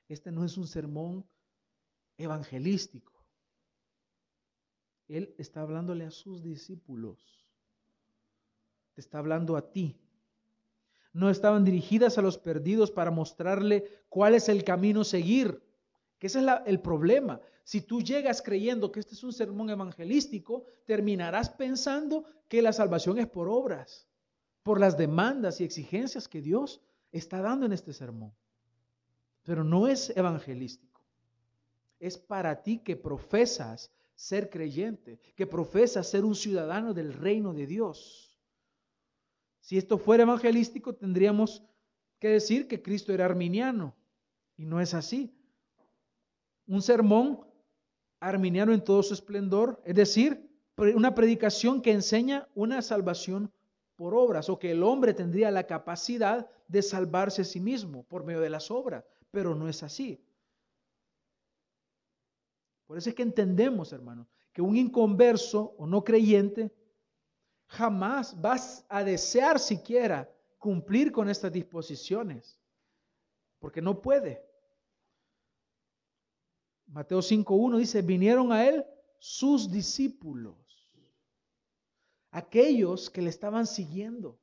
Este no es un sermón evangelístico. Él está hablándole a sus discípulos. Te está hablando a ti. No estaban dirigidas a los perdidos para mostrarle cuál es el camino a seguir. Ese es el problema. Si tú llegas creyendo que este es un sermón evangelístico, terminarás pensando que la salvación es por obras, por las demandas y exigencias que Dios está dando en este sermón. Pero no es evangelístico. Es para ti que profesas ser creyente, que profesa ser un ciudadano del reino de Dios. Si esto fuera evangelístico, tendríamos que decir que Cristo era arminiano. Y no es así. Un sermón arminiano en todo su esplendor, es decir, una predicación que enseña una salvación por obras, o que el hombre tendría la capacidad de salvarse a sí mismo por medio de las obras, pero no es así. Por eso es que entendemos, hermano, que un inconverso o no creyente jamás va a desear siquiera cumplir con estas disposiciones, porque no puede. Mateo 5.1 dice, vinieron a él sus discípulos, aquellos que le estaban siguiendo,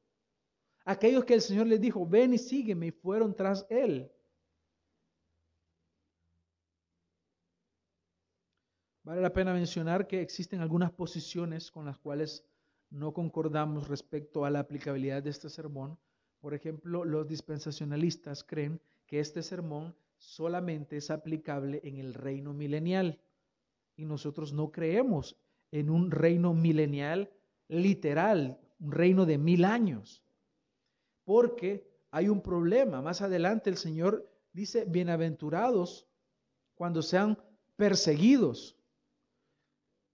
aquellos que el Señor les dijo, ven y sígueme, y fueron tras él. Vale la pena mencionar que existen algunas posiciones con las cuales no concordamos respecto a la aplicabilidad de este sermón. Por ejemplo, los dispensacionalistas creen que este sermón solamente es aplicable en el reino milenial y nosotros no creemos en un reino milenial literal, un reino de mil años, porque hay un problema. Más adelante el Señor dice, bienaventurados cuando sean perseguidos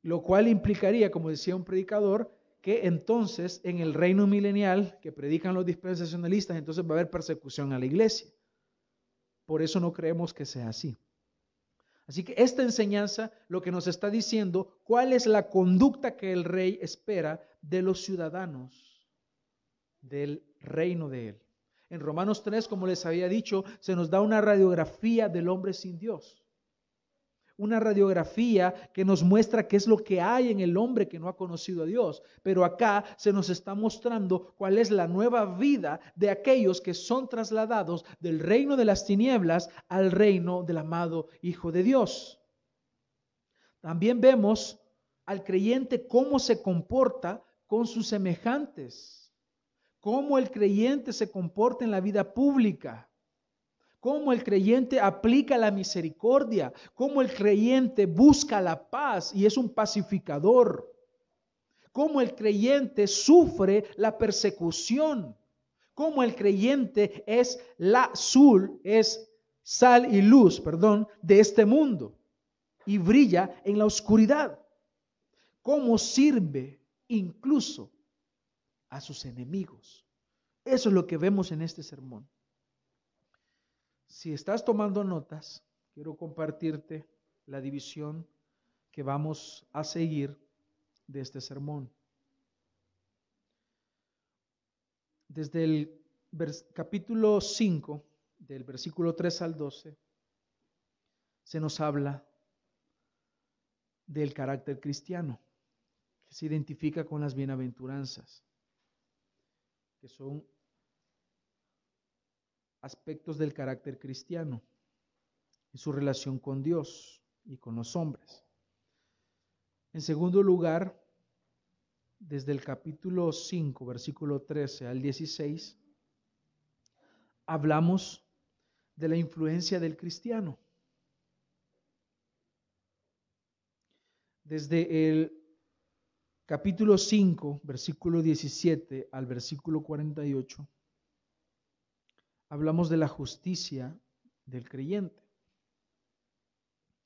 lo cual implicaría, como decía un predicador, que entonces en el reino milenial que predican los dispensacionalistas, entonces va a haber persecución a la iglesia. Por eso no creemos que sea así. Así que esta enseñanza lo que nos está diciendo, cuál es la conducta que el rey espera de los ciudadanos del reino de él. En Romanos 3, como les había dicho, se nos da una radiografía del hombre sin Dios una radiografía que nos muestra qué es lo que hay en el hombre que no ha conocido a Dios. Pero acá se nos está mostrando cuál es la nueva vida de aquellos que son trasladados del reino de las tinieblas al reino del amado Hijo de Dios. También vemos al creyente cómo se comporta con sus semejantes, cómo el creyente se comporta en la vida pública cómo el creyente aplica la misericordia, cómo el creyente busca la paz y es un pacificador, cómo el creyente sufre la persecución, cómo el creyente es la azul, es sal y luz, perdón, de este mundo y brilla en la oscuridad, cómo sirve incluso a sus enemigos. Eso es lo que vemos en este sermón. Si estás tomando notas, quiero compartirte la división que vamos a seguir de este sermón. Desde el capítulo 5, del versículo 3 al 12, se nos habla del carácter cristiano, que se identifica con las bienaventuranzas, que son aspectos del carácter cristiano y su relación con Dios y con los hombres. En segundo lugar, desde el capítulo 5, versículo 13 al 16, hablamos de la influencia del cristiano. Desde el capítulo 5, versículo 17 al versículo 48, hablamos de la justicia del creyente.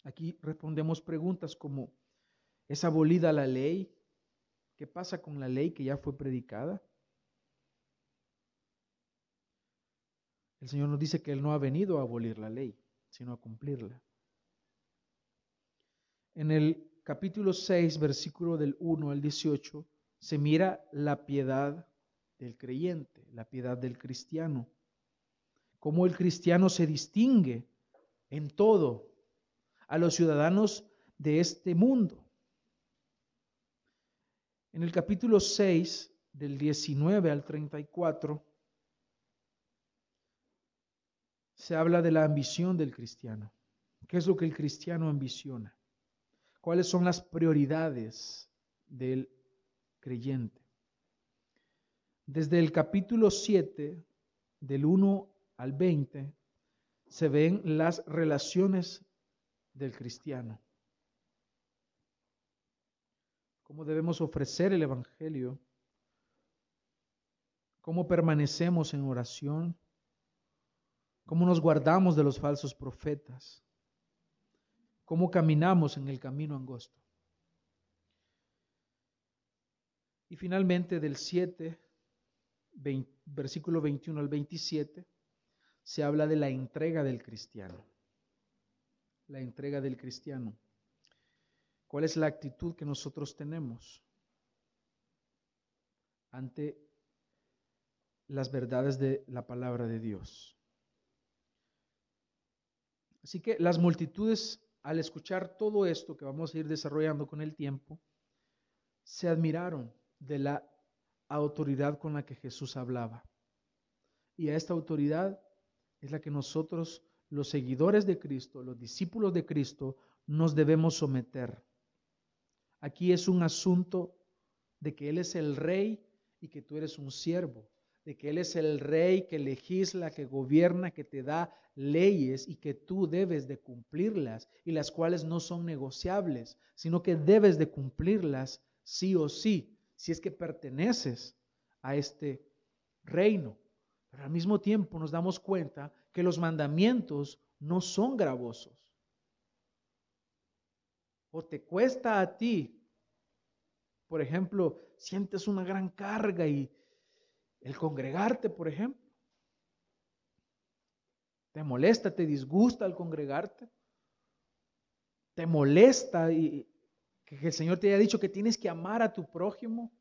Aquí respondemos preguntas como, ¿es abolida la ley? ¿Qué pasa con la ley que ya fue predicada? El Señor nos dice que Él no ha venido a abolir la ley, sino a cumplirla. En el capítulo 6, versículo del 1 al 18, se mira la piedad del creyente, la piedad del cristiano cómo el cristiano se distingue en todo a los ciudadanos de este mundo. En el capítulo 6, del 19 al 34, se habla de la ambición del cristiano. ¿Qué es lo que el cristiano ambiciona? ¿Cuáles son las prioridades del creyente? Desde el capítulo 7, del 1 al 20 se ven las relaciones del cristiano. Cómo debemos ofrecer el Evangelio cómo permanecemos en oración, cómo nos guardamos de los falsos profetas, cómo caminamos en el camino angosto. Y finalmente del 7, versículo 21 al 27, se habla de la entrega del cristiano. La entrega del cristiano. ¿Cuál es la actitud que nosotros tenemos ante las verdades de la palabra de Dios? Así que las multitudes, al escuchar todo esto que vamos a ir desarrollando con el tiempo, se admiraron de la autoridad con la que Jesús hablaba. Y a esta autoridad es la que nosotros, los seguidores de Cristo, los discípulos de Cristo, nos debemos someter. Aquí es un asunto de que Él es el rey y que tú eres un siervo, de que Él es el rey que legisla, que gobierna, que te da leyes y que tú debes de cumplirlas y las cuales no son negociables, sino que debes de cumplirlas sí o sí, si es que perteneces a este reino. Pero al mismo tiempo nos damos cuenta que los mandamientos no son gravosos. O te cuesta a ti, por ejemplo, sientes una gran carga y el congregarte, por ejemplo. ¿Te molesta, te disgusta el congregarte? ¿Te molesta y que el Señor te haya dicho que tienes que amar a tu prójimo?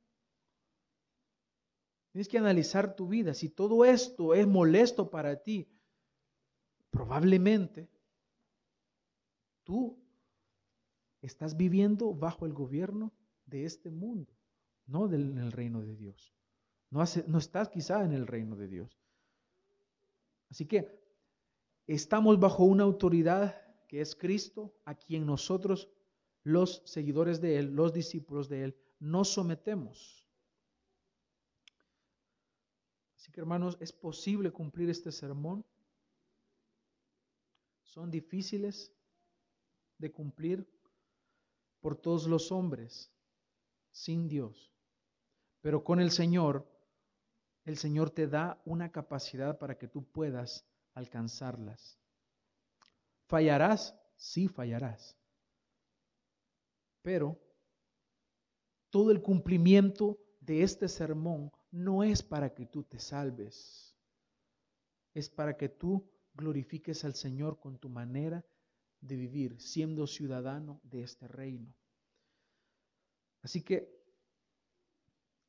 Tienes que analizar tu vida. Si todo esto es molesto para ti, probablemente tú estás viviendo bajo el gobierno de este mundo, no del reino de Dios. No, no estás quizá en el reino de Dios. Así que estamos bajo una autoridad que es Cristo, a quien nosotros, los seguidores de Él, los discípulos de Él, nos sometemos. Así que hermanos, ¿es posible cumplir este sermón? Son difíciles de cumplir por todos los hombres, sin Dios. Pero con el Señor, el Señor te da una capacidad para que tú puedas alcanzarlas. ¿Fallarás? Sí, fallarás. Pero todo el cumplimiento de este sermón no es para que tú te salves, es para que tú glorifiques al Señor con tu manera de vivir, siendo ciudadano de este reino. Así que,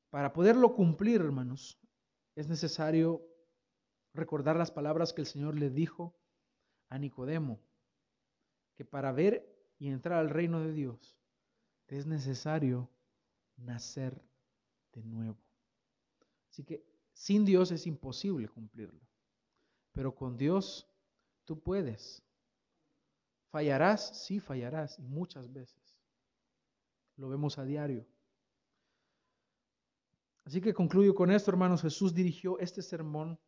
para poderlo cumplir, hermanos, es necesario recordar las palabras que el Señor le dijo a Nicodemo, que para ver y entrar al reino de Dios es necesario nacer de nuevo. Así que sin Dios es imposible cumplirlo. Pero con Dios tú puedes. Fallarás, sí fallarás, y muchas veces. Lo vemos a diario. Así que concluyo con esto, hermanos. Jesús dirigió este sermón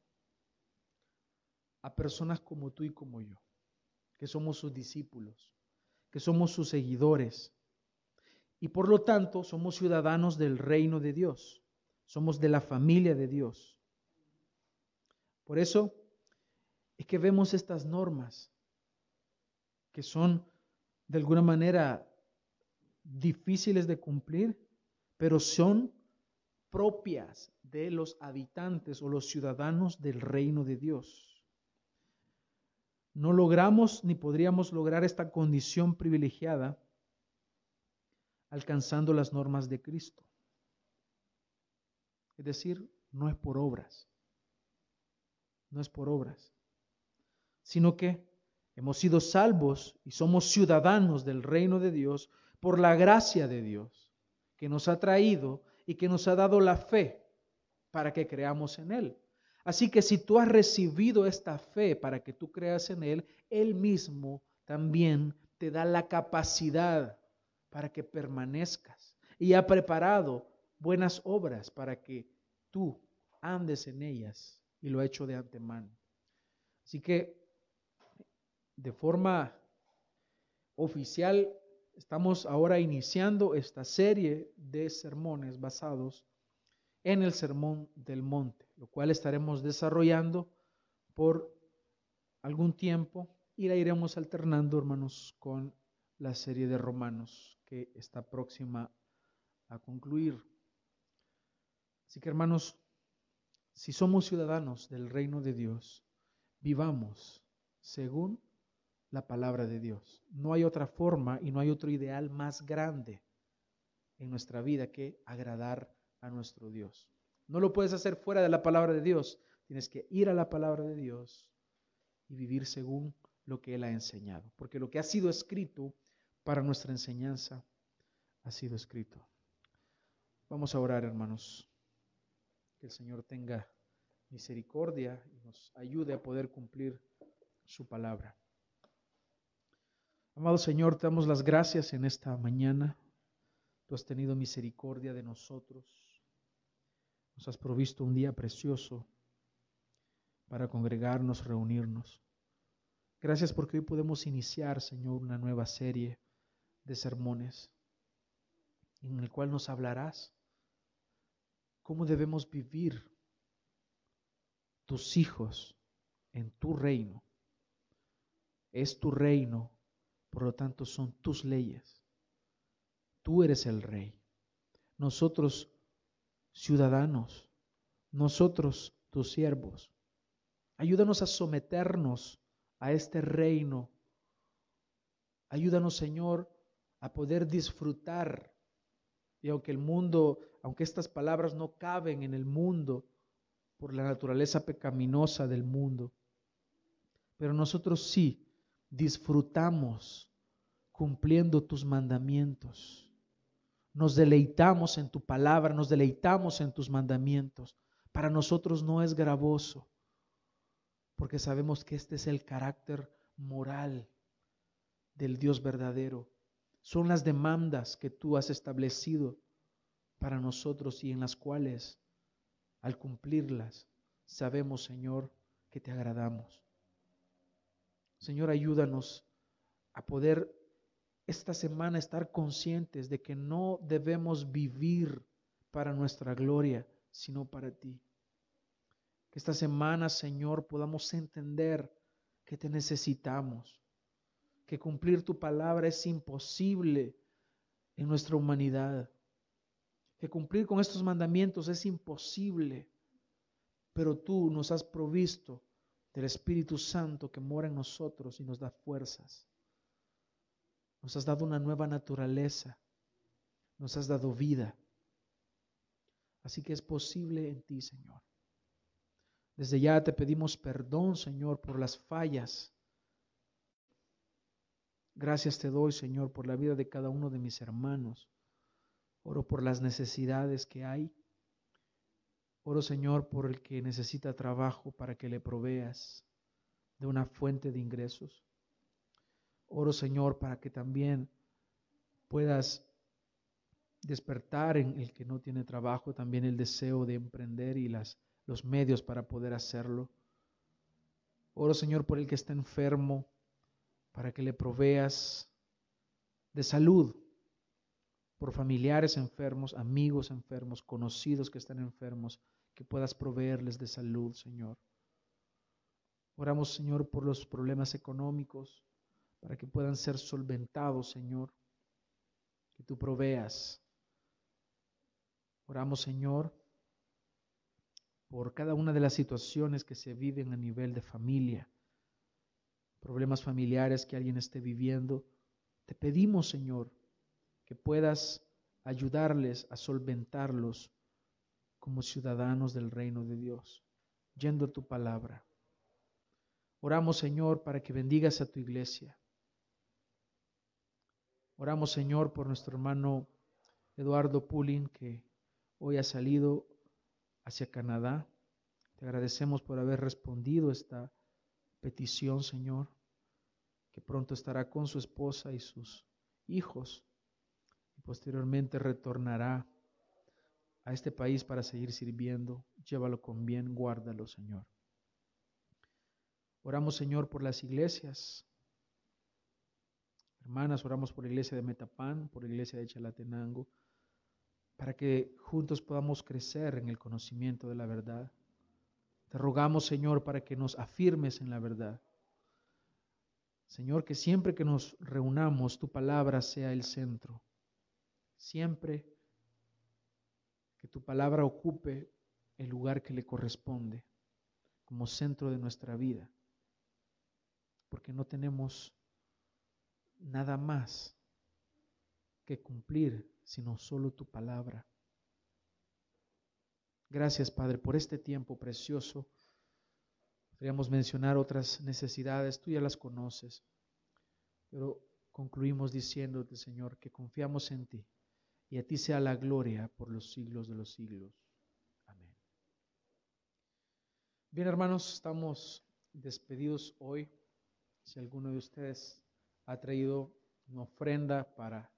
a personas como tú y como yo, que somos sus discípulos, que somos sus seguidores, y por lo tanto somos ciudadanos del reino de Dios somos de la familia de Dios. Por eso es que vemos estas normas que son de alguna manera difíciles de cumplir, pero son propias de los habitantes o los ciudadanos del reino de Dios. No logramos ni podríamos lograr esta condición privilegiada alcanzando las normas de Cristo. Es decir, no es por obras. No es por obras. Sino que hemos sido salvos y somos ciudadanos del reino de Dios por la gracia de Dios que nos ha traído y que nos ha dado la fe para que creamos en Él. Así que si tú has recibido esta fe para que tú creas en Él, Él mismo también te da la capacidad para que permanezcas y ha preparado buenas obras para que tú andes en ellas y lo ha hecho de antemano. Así que de forma oficial estamos ahora iniciando esta serie de sermones basados en el sermón del monte. lo cual estaremos desarrollando por algún tiempo y la iremos alternando, hermanos, con la serie de Romanos que está próxima a concluir. Así que, hermanos, si somos ciudadanos del reino de Dios, vivamos según la palabra de Dios. No hay otra forma y no hay otro ideal más grande en nuestra vida que agradar a nuestro Dios. No lo puedes hacer fuera de la palabra de Dios. Tienes que ir a la palabra de Dios y vivir según lo que Él ha enseñado. Porque lo que ha sido escrito para nuestra enseñanza ha sido escrito. Vamos a orar, hermanos. Que el Señor tenga misericordia y nos ayude a poder cumplir su palabra. Amado Señor, te damos las gracias en esta mañana. Tú has tenido misericordia de nosotros. Nos has provisto un día precioso para congregarnos, reunirnos. Gracias porque hoy podemos iniciar, Señor, una nueva serie de sermones en el cual nos hablarás cómo debemos vivir tus hijos en tu reino. Es tu reino por lo tanto, son tus leyes. Tú eres el rey. Nosotros, ciudadanos, nosotros, tus siervos. Ayúdanos a someternos a este reino. Ayúdanos, Señor, a poder disfrutar. Y aunque el mundo, aunque estas palabras no caben en el mundo por la naturaleza pecaminosa del mundo, pero nosotros sí disfrutamos cumpliendo tus mandamientos. Nos deleitamos en tu palabra, nos deleitamos en tus mandamientos. Para nosotros no es gravoso, porque sabemos que este es el carácter moral del Dios verdadero. Son las demandas que tú has establecido para nosotros y en las cuales, al cumplirlas, sabemos, Señor, que te agradamos. Señor, ayúdanos a poder esta semana estar conscientes de que no debemos vivir para nuestra gloria, sino para ti. Que esta semana, Señor, podamos entender que te necesitamos, que cumplir tu palabra es imposible en nuestra humanidad, que cumplir con estos mandamientos es imposible, pero tú nos has provisto del Espíritu Santo que mora en nosotros y nos da fuerzas. Nos has dado una nueva naturaleza, nos has dado vida. Así que es posible en ti, Señor. Desde ya te pedimos perdón, Señor, por las fallas. Gracias te doy, Señor, por la vida de cada uno de mis hermanos. Oro por las necesidades que hay Oro, Señor, por el que necesita trabajo para que le proveas de una fuente de ingresos. Oro, Señor, para que también puedas despertar en el que no tiene trabajo también el deseo de emprender y las, los medios para poder hacerlo. Oro, Señor, por el que está enfermo, para que le proveas de salud, por familiares enfermos, amigos enfermos, conocidos que están enfermos, que puedas proveerles de salud, Señor. Oramos, Señor, por los problemas económicos, para que puedan ser solventados, Señor, que tú proveas. Oramos, Señor, por cada una de las situaciones que se viven a nivel de familia, problemas familiares que alguien esté viviendo. Te pedimos, Señor, que puedas ayudarles a solventarlos como ciudadanos del reino de Dios, yendo a tu palabra. Oramos, Señor, para que bendigas a tu iglesia. Oramos, Señor, por nuestro hermano Eduardo Pulin, que hoy ha salido hacia Canadá. Te agradecemos por haber respondido esta petición, Señor, que pronto estará con su esposa y sus hijos posteriormente retornará a este país para seguir sirviendo. Llévalo con bien, guárdalo, Señor. Oramos, Señor, por las iglesias. Hermanas, oramos por la iglesia de Metapán, por la iglesia de Chalatenango, para que juntos podamos crecer en el conocimiento de la verdad. Te rogamos, Señor, para que nos afirmes en la verdad. Señor, que siempre que nos reunamos, tu palabra sea el centro. Siempre que tu palabra ocupe el lugar que le corresponde como centro de nuestra vida. Porque no tenemos nada más que cumplir, sino solo tu palabra. Gracias, Padre, por este tiempo precioso. Podríamos mencionar otras necesidades, tú ya las conoces, pero concluimos diciéndote, Señor, que confiamos en ti y a ti sea la gloria por los siglos de los siglos. Amén. Bien, hermanos, estamos despedidos hoy. Si alguno de ustedes ha traído una ofrenda para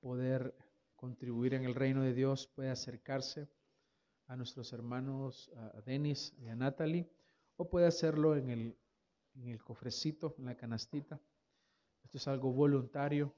poder contribuir en el reino de Dios, puede acercarse a nuestros hermanos, a Denis y a Natalie, o puede hacerlo en el, en el cofrecito, en la canastita. Esto es algo voluntario,